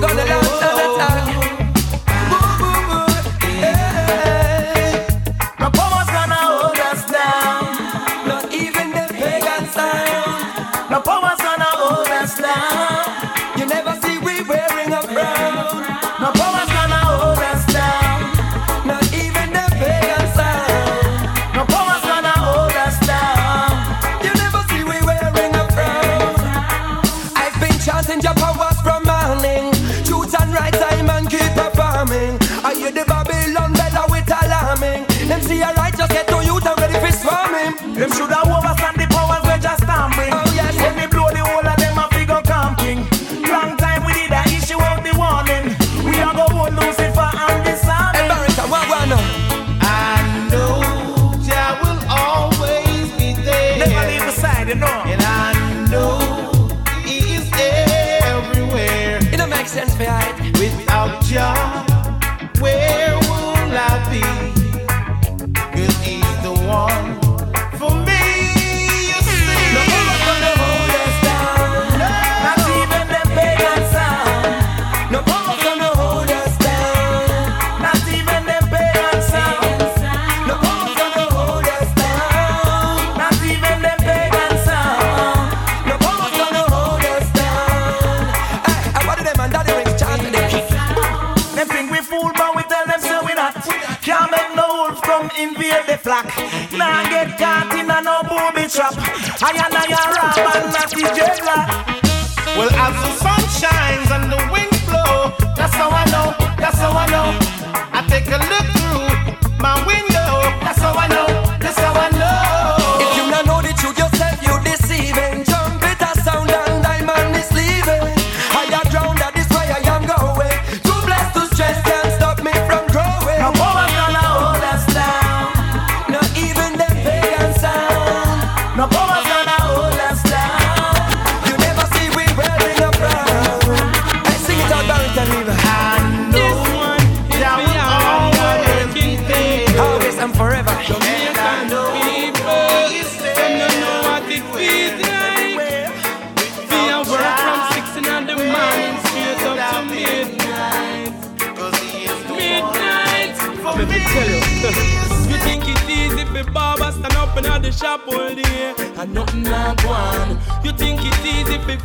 gonna launch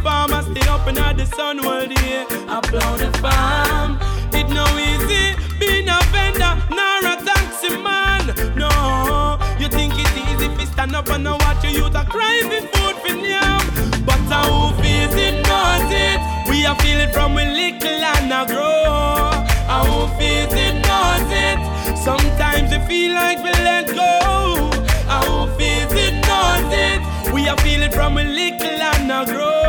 farmers stay up in the sun all day plow the farm. It no easy being a vendor nor a taxi man. No, you think it's easy for stand up and watch your youth a cry for food for yam. But how feels it knows it. We are feel it from we little and a grow. How feels it knows it. Sometimes we feel like we let go. How feels it knows it. We are feel it from we little and a grow.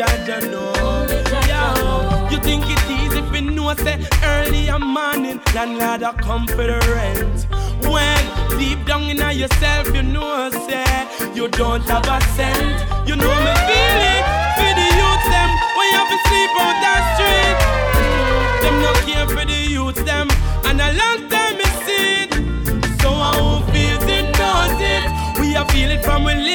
Jaja know. You think it's easy if you know say early in morning landlord a come for the rent. When deep down in yourself you know say you don't have a cent. You know me feel it for the youth them when you have to sleep on that street. Them no care for the youth them and a long time me see it. So I who feels it knows it. We a feel it from we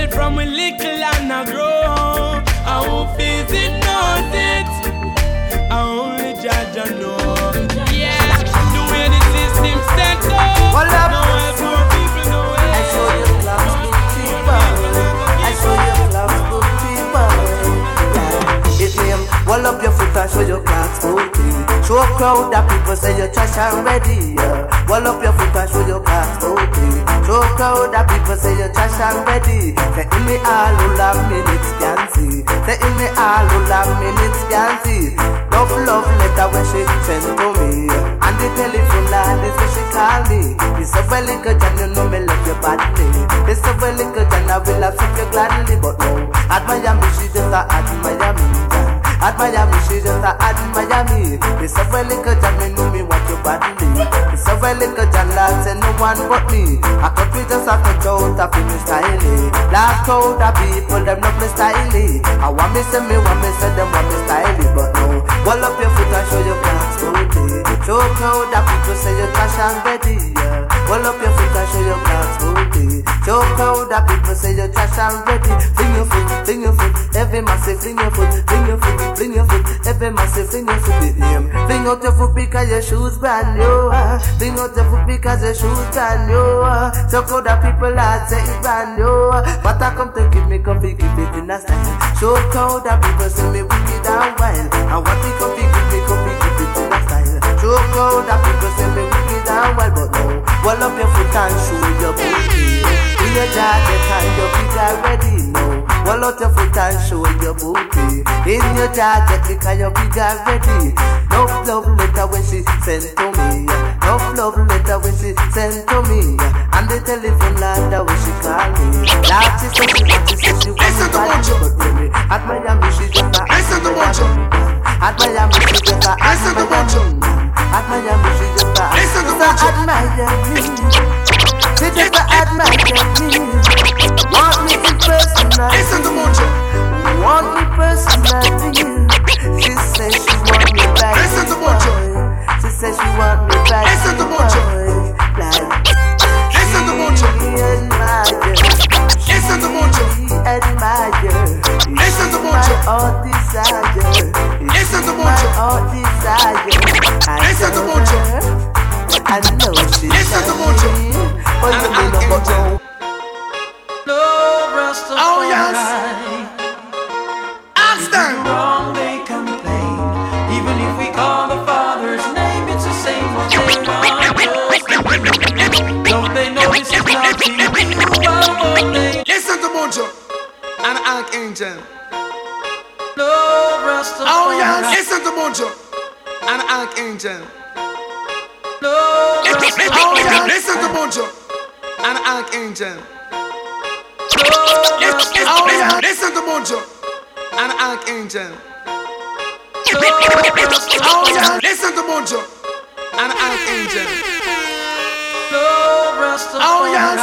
it. A feel from we little and a grow. I who feels it knows it. I only judge and know. Yeah, the way the system set up. Well, up. No help poor people, no help. I saw you clowns, good people. I saw you clowns, good people. Yeah. Hit name, wall up your foot and show your good clean. Show a crowd that people say you're trash and ready. Yeah. Wall up your foot and show your clocks good a crowd that people say you're trash and ready. Say in me all who love minutes can see. Say in me all who love minutes can see. Love, love letter when she sent to me. And the telephone line is when she call me. It's a well little John, you know me love you badly. It's a well little John, I will have you gladly. But no, at Miami, she just a at Miami. At Miami, she just a at Miami. It's a well little out of me styling. Last crowd of people, them not me styling. I want me say me, want me say them want me styling. But no, wall up your foot and show your class. Show crowd that people say you're trash and ready, yeah. Roll up your foot and show your class okay. Show crowd that people say you're trash and ready. Fling your foot, fling your foot, every say fling your foot, fling your foot, fling your foot, every say fling your foot with. Fling out your foot because your shoes brand new. Uh. Fling out your foot because your shoes brand new. Uh. So crowd that people are say it's brand new. Uh. But I come to give me coffee, give it in a style. Show crowd that people say me wicked and wild. And what we coffee, give me coffee, give it in a style. Show crowd that people say me wicked and wild, but no. Wall up your foot and show your booty. In your jacket and your feet are ready now. Wall out your foot and show your booty. In your jacket because your feet are ready. No love letter when she sent to me. No love letter when she sent to me. And the telephone ladder when she call me. Last she said she want, she said she want Listen to me Mojo. but baby, at Miami she just a Listen to Mojo. At Miami she just a Listen to Mojo. At Miami she just a Listen to Listen to Mojo. And Archangel. Rastafari. Oh yes. Listen to Mojo. And Archangel. Love Oh yes. Listen to Mojo. And Archangel. Oh yes. Listen to Mojo. And Archangel. Oh yes. Listen to Mojo. And Archangel. Oh, yes.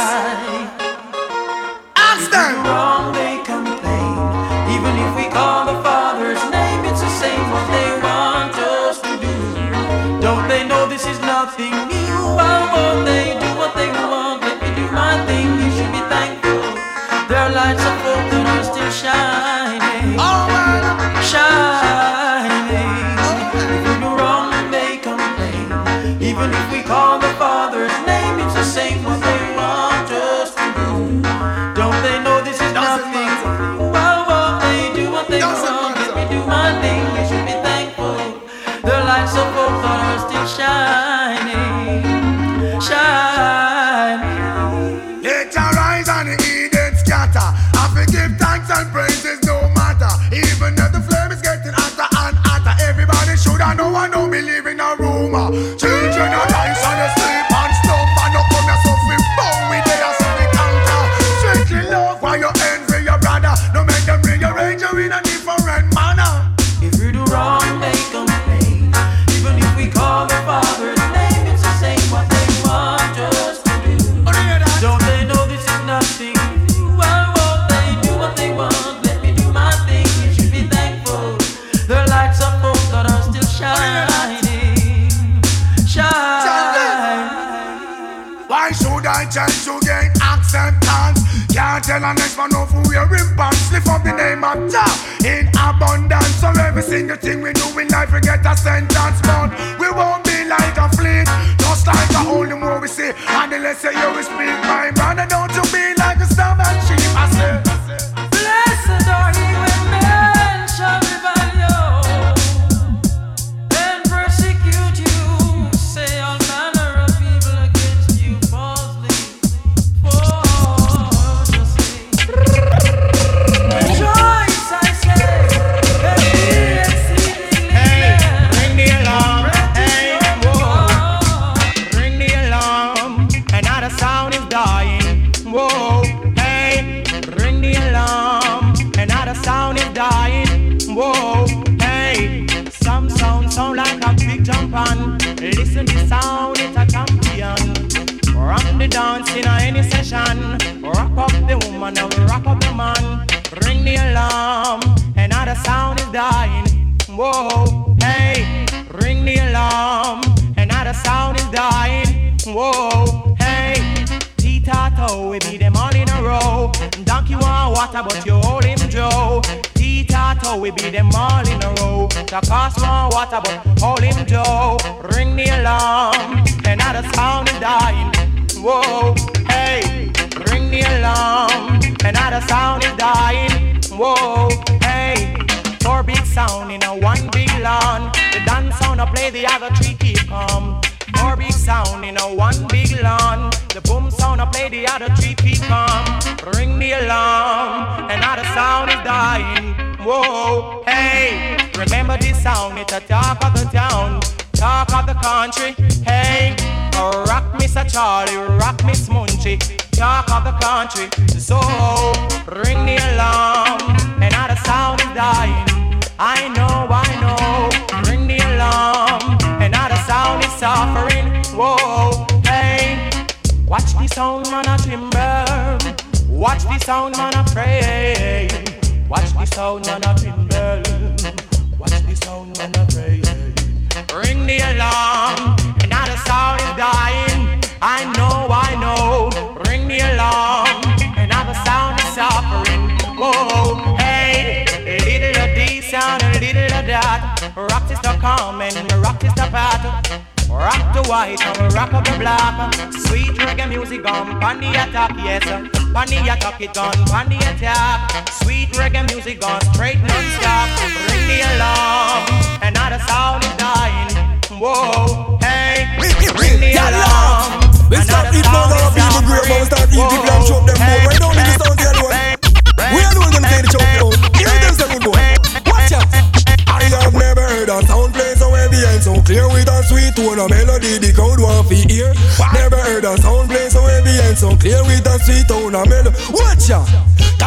Ask them. wrong they complain. Even if we call the Father's name, it's the same what they want us to do. Don't they know this is nothing new? Why won't they do Even if we call the Father's name, it's the same what they want us to do. Don't they know this is Doesn't nothing? Why won't they do what they Doesn't want? Let me do my thing. You should be thankful. The lights of hope are still shining, shining. Let your rise and the Eden scatter. I forgive thanks and praises no matter. Even if the flame is getting hotter and hotter. Everybody should I know I don't believe Can't tell a next man who wearing pants. Lift up the name of Jah in abundance. So every single thing we do in life, we get a sentence. But we won't be like a fleet, just like a holy more we see. And the less you speak, my brother, don't you be like man. Ring the alarm, another sound is dying. Whoa, hey, ring the alarm, Another sound is dying. Whoa, hey. T-Tato, we beat them all in a row. Donkey want water, but you hold him Joe. T-Tato, we beat them all in a row. The cost want water, but hold him Joe. Ring the alarm, another sound is dying. Whoa, hey, ring the alarm, another sound is dying. Whoa, hey, four big sound in a one big lawn. The dance sound I play, the other three keep calm. Four big sound in a one big lawn. The boom sound I play, the other three keep calm. Ring the alarm, another sound is dying. Whoa, hey, remember this sound? It's a talk of the town, talk of the country. Hey, oh, rock Mr. Charlie, rock Miss Munchie, talk of the country. So ring the alarm, another sound is dying. I know, I know. Ring the alarm, another sound is suffering. Whoa, hey, watch the sound man a timber. Watch the sound man a pray. Watch the sound man a timber. Watch the sound man a pray. Ring the alarm, another sound is dying. I know, I. Ring the alarm, another sound is suffering. Whoa, hey, a little of this sound, a little of that. Rock is the and rock is the battle. Rock the white and rock up the black. Sweet reggae music on pan the attack, yes. Pan the attack it on pan the attack. Sweet reggae music on straight non-stop. Ring the alarm, another sound is dying. Whoa, hey, ring the alarm. We start start eating people and chop them more. Down in the sound here alone. We are the ones gonna play the chop down. Hear them say good boy. Watch out. I have never heard a sound play so heavy and so clear with a sweet tone of melody the crowd want to hear. Never heard a sound play so heavy and so clear with a sweet tone of melody. Watch out.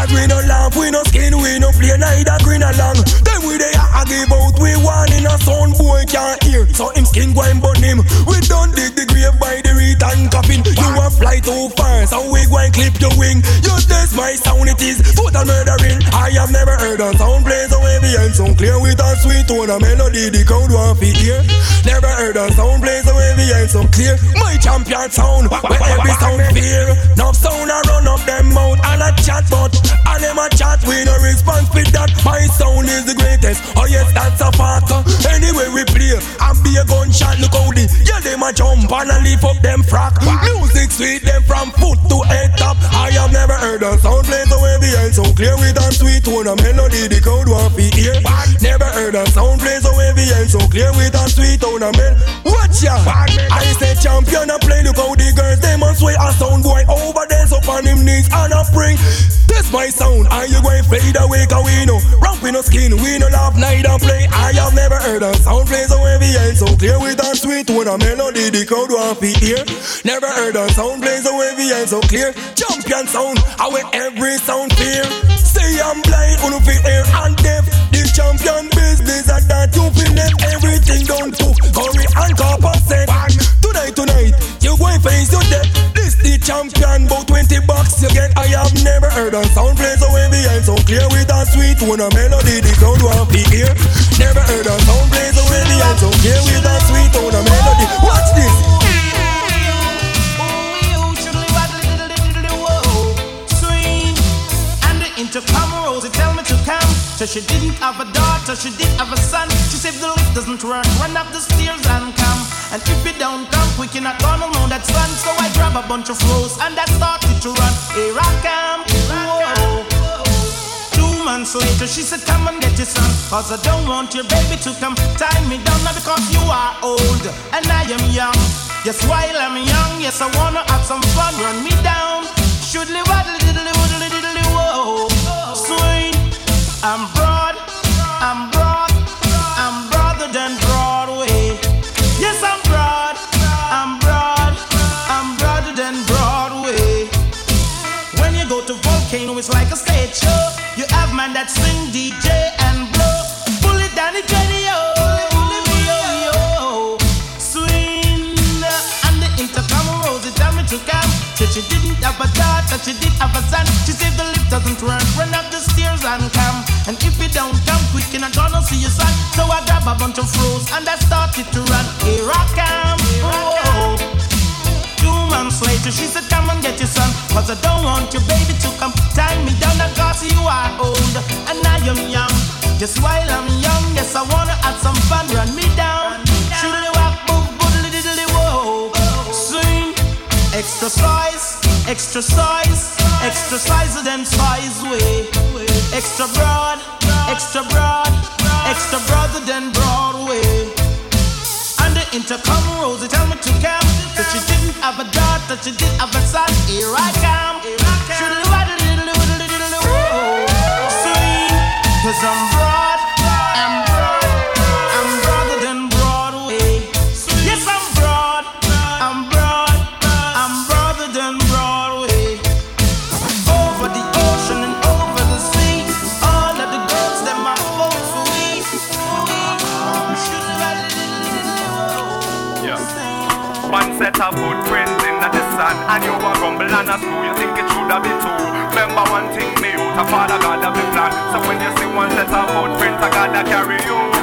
Cause we no laugh, we no skin, we no play neither green along. Then we they a give out, we one in a sound boy can't hear. So him skin go and burn him. We don't dig the grave by the return coffin. You a fly too far, so we go and clip your wing. You test my sound, it is total murdering. I have never heard a sound play so heavy and so clear with a sweet tone of melody the crowd want to hear. Never heard a sound play so heavy and so clear. My champion sound, where every sound fear. No sound I run up them mouth and a chat but and them a chat we no response with that. My sound is the greatest. Oh yes, that's a fact. Anyway we play and be a gunshot. Look how the yeah them a jump and a lift up them frack. Music sweet them from foot to head top. I have never heard a sound play so heavy and so clear with a sweet tone of melody the crowd want to hear. Never heard a sound play so heavy and so clear with a sweet tone of melody. Watch ya. I say champion a play. Look how the girls them a sway a sound boy over there so on him knees and a spring. This my sound, are you going fade away? Cause we know, ramp no skin, we no laugh, neither play. I have never heard a sound play so heavy and so clear with a sweet tone of melody the crowd want to hear. Never heard a sound play so heavy and so clear. Champion sound, I wear every sound fear. Say I'm blind, on fi air and deaf. The champion business and that you feel them everything down to curry and copper set. Tonight, tonight, you going face your death. This the champion, about 20 bucks you get. I have never heard a sound play so heavy and so clear with a sweet tone of melody the crowd want to hear. Never heard a sound play so heavy and so clear with a sweet tone of melody. Watch this. Intercom Rosie So she didn't have a daughter, she did have a son. She said the lift doesn't work, run up the stairs and come. And if you don't come quick, you're not gonna know that's fun. So I grab a bunch of flows and I started to run. Here I come. Whoa. Two months later, she said, Come and get your son. Cause I don't want your baby to come tie me down. Now because you are old and I am young. Yes, while I'm young, yes, I wanna have some fun. Run me down. Should live waddle diddly I'm broad, I'm broad, I'm broader than Broadway. Yes, I'm broad, I'm broad, I'm broader than Broadway. When you go to Volcano, it's like a stage show. You have man that sing, DJ, and blow. Pull it down the radio. And she didn't have a daughter, she did have a son. She said the lift doesn't work, run up the stairs and come. You're not gonna see your son. So I grab a bunch of froze and I started to run. Here I come. Oh, two months later, she said, Come and get your son. Cause I don't want your baby to come tie me down. Cause you are old and I am young. Just while I'm young, yes, I wanna have some fun. Run me down. Shoodly walk, boom, boodly diddly whoa. Extra size, extra size, then size way. Extra broad, extra broad, extra broader than Broadway Under intercom Rosie tell me to come That she didn't have a daughter, she did have a son Here I come Sweet Cause I'm broad, footprints in the sun. And you a rumble and a screw You think it should have been two. Remember one thing me out A father God have a plan. So when you see one set of footprints I gotta carry you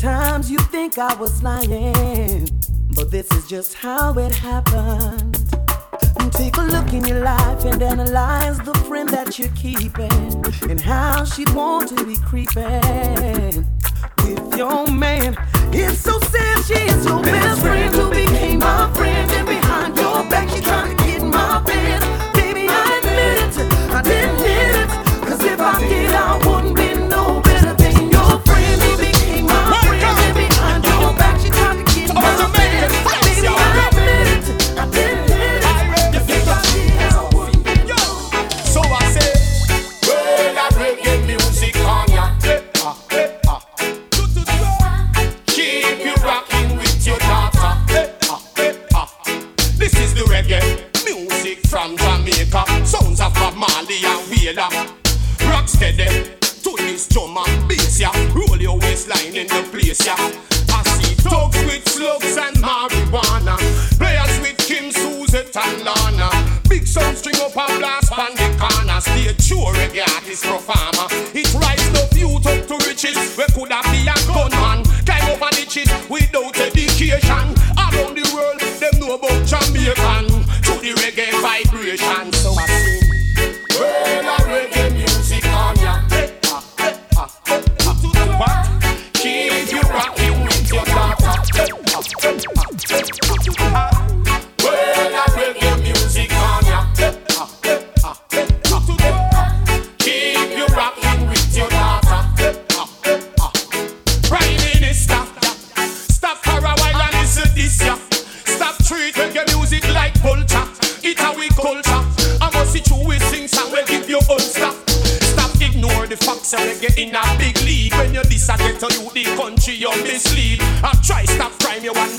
times you think I was lying. But this is just how it happened. Take a look in your life and analyze the friend that you're keeping and how she'd want to be creeping with your man. It's so sad she is your best friend who became my friend and behind your back she trying to get in my bed. Baby, I admit it, I didn't hit it. Cause if I did, I wouldn't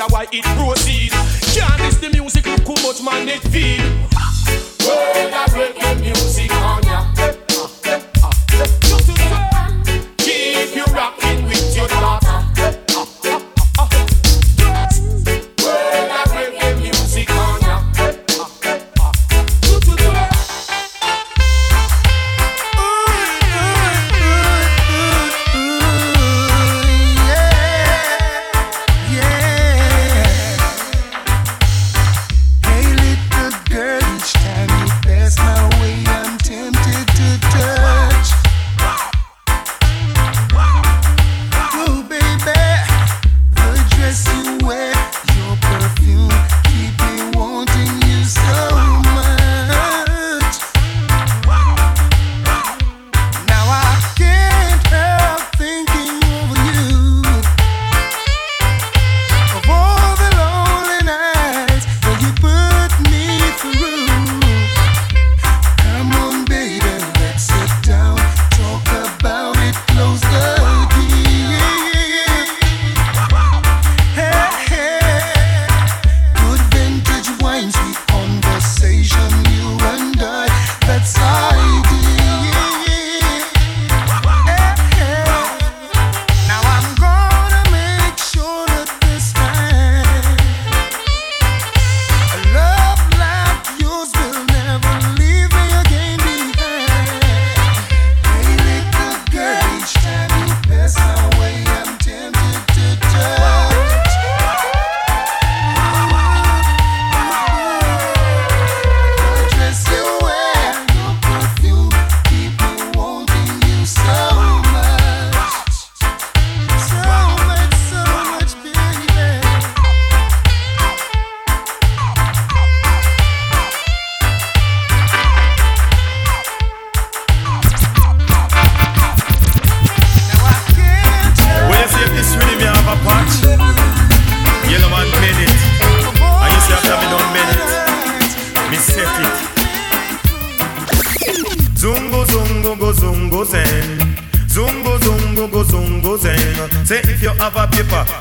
crime why it proceed. Can't miss the music look how much man it feed. Well,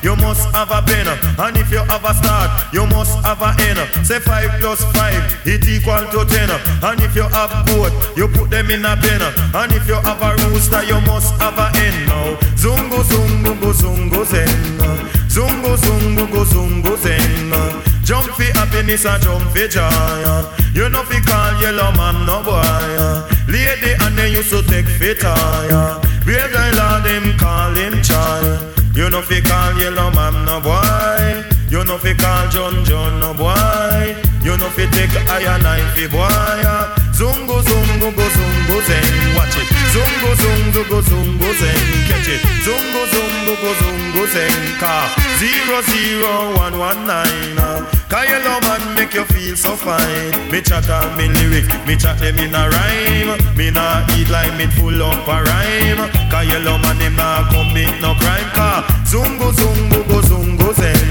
you must have a pen. And if you have a start, you must have a end. Say five plus five, it equal to ten. And if you have goat, you put them in a pen. And if you have a rooster, you must have a hen. Now zungo zungo go zungo zen. Zungo zungo go zungo zen. Jump for happiness and jump for joy. You know fi call Yellowman no boy. Lady and then used to take fit tire. Real girl all them call him child. You know fi call Yellowman no boy. You know fi call John John no boy. You know fi take iron knife fi boy. Zungo zungo go zungo zen. Watch it. Zungo zungo go zungo zen. Catch it. Zungo zungo go zungo zen. Car zero zero one one nine. Uh. Cause Yellowman make you feel so fine. Me chat me lyric, me chat eh, them in a rhyme. Me nah eat like me full up a rhyme. Cause Yellowman him nah commit no crime. Cause zungo zungo go zungo zen.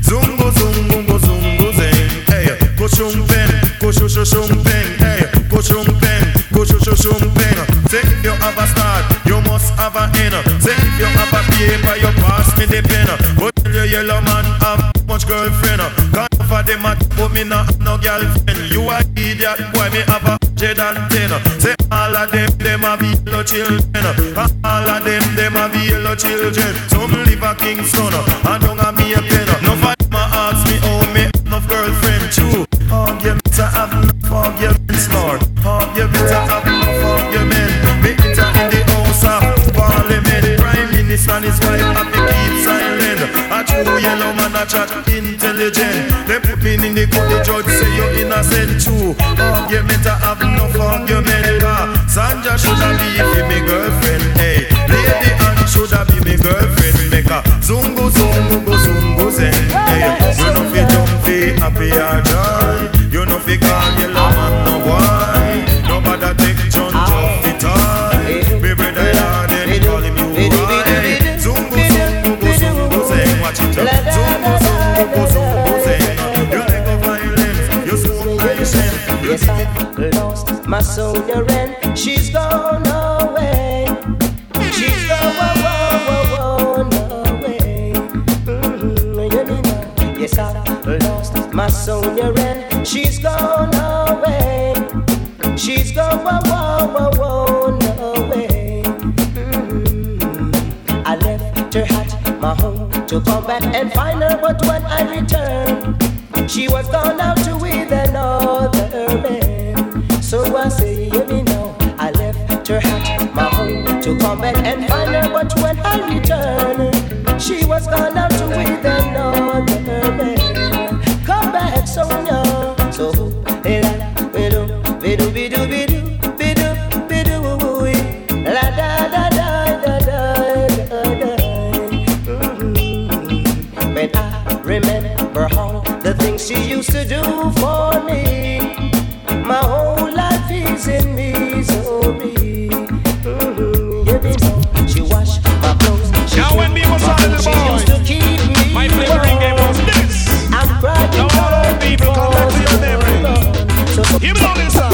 Zungo zungo go zungo zen. Hey, go shumpen, go shu shu shumpen. Hey, go shumpen, go shu shu shumpen. Say if you have a start, you must have a end. Say if you have a paper, you pass me the pen. But the Yellowman have much girlfriend. Can't for them at but me not have no girlfriend. You a idiot, boy me have a jet and ten. Say all of them, them a be yellow children. All of them, them a be yellow children. Some live a Kingston, and don't a me a pen. No intelligent. They put me in the court, the judge say you're innocent too. Argument, I have enough argument. Sanja should have be me girlfriend. Hey, lady and should have be me girlfriend. Make a zungo, to come back and find her, but when I returned. She was gone out to with another man. So I say, hear me now. I left her at my home to come back and find her, but when I returned, she was gone out to with another to do for me. My whole life is in misery. Mm-hmm. You know, she washed my clothes. She Now when me was my a little boy, used to keep me My flavoring game was this. I'm Now all people come back to your memory. So, Hear me now this song.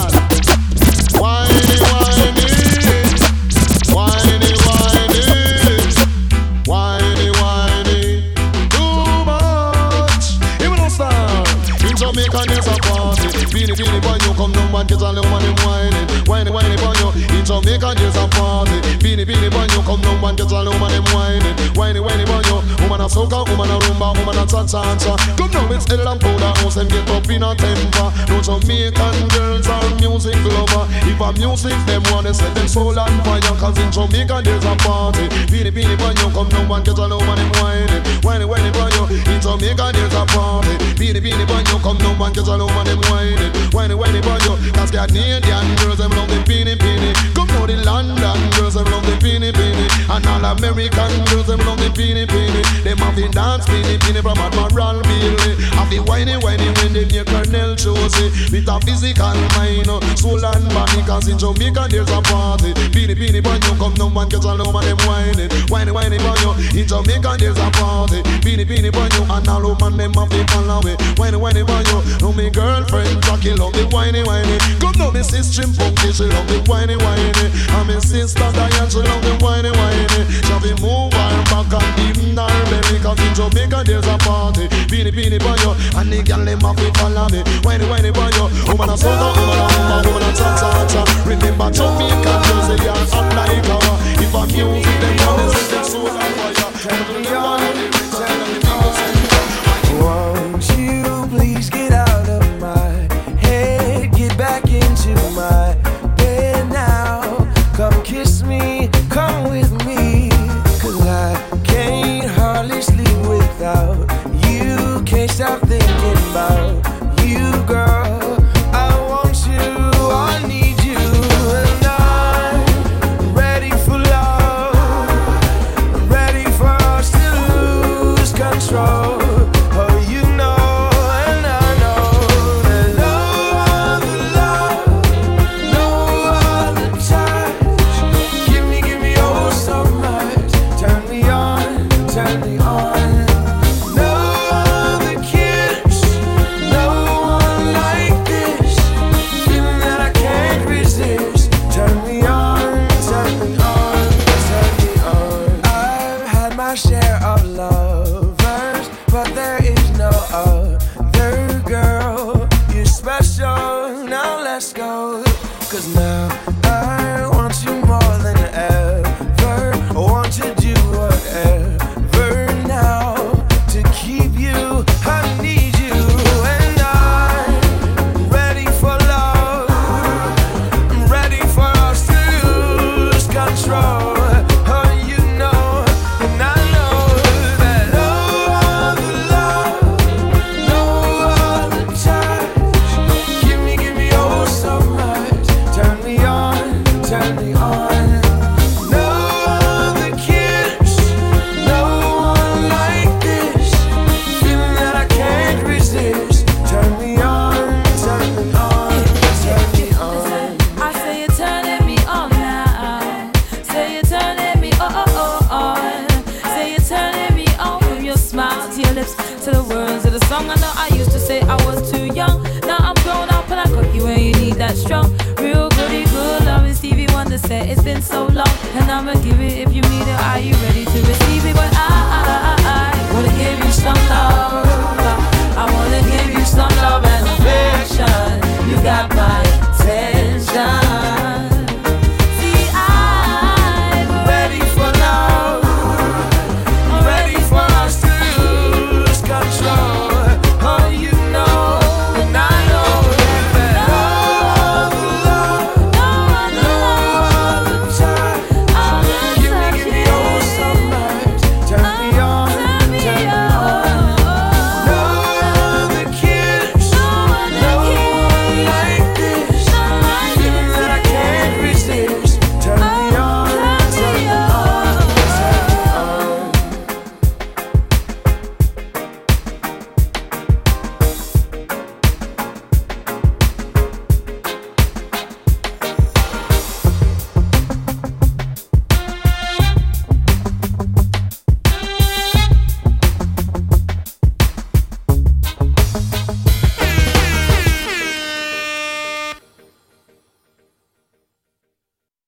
Cha-cha-cha. Come now, it's Ella and House, them get up in a temper. No Jamaican girls are music lover. If a music, them wanna set them soul on fire. Cause in Jamaica there's a party. Beanie, beanie, boy, you come down, man, kids and little man, them whining. Whiny, whiny, boy, you. In Jamaica there's a party. Beanie, beanie, boy, you come down, man, kids and little man, them whining. Whiny, whiny, boy, you. Cause Canadian girls, them love the beanie, beanie. Come now, the London girls, them love the beanie, beanie. And all American girls, them love the beanie, beanie. Them have the dance beanie, beanie from Admiral Bailey. Have the whiny, whiny when they hear Colonel Josie. With a physical mind, soul and body. Cause in Jamaica there's a party. Beanie, beanie, boy, you come now, man, get all over them whining. Whiny, whiny, boy, you. In Jamaica there's a party. Beanie, beanie, boy, you. And all over them have the follow me. Whiny, whiny, boy, you. No, me girlfriend, Jackie, love the whiny, whiny. Come now, me sister, Punky, she love the whiny, whiny. And me sister, Diane, she love the whiny, whiny. Shall we move her back and even her belly? Cause in Jamaica there's a party. Beanie, beanie, boy, you. And the girl, them have to follow me. Whiny, whiny, boy, you. Woman a soca, woman a rumba, woman a cha-cha-cha. Remember Jamaica girls, they are hot like our. If a music, them wanna set their soul. Tell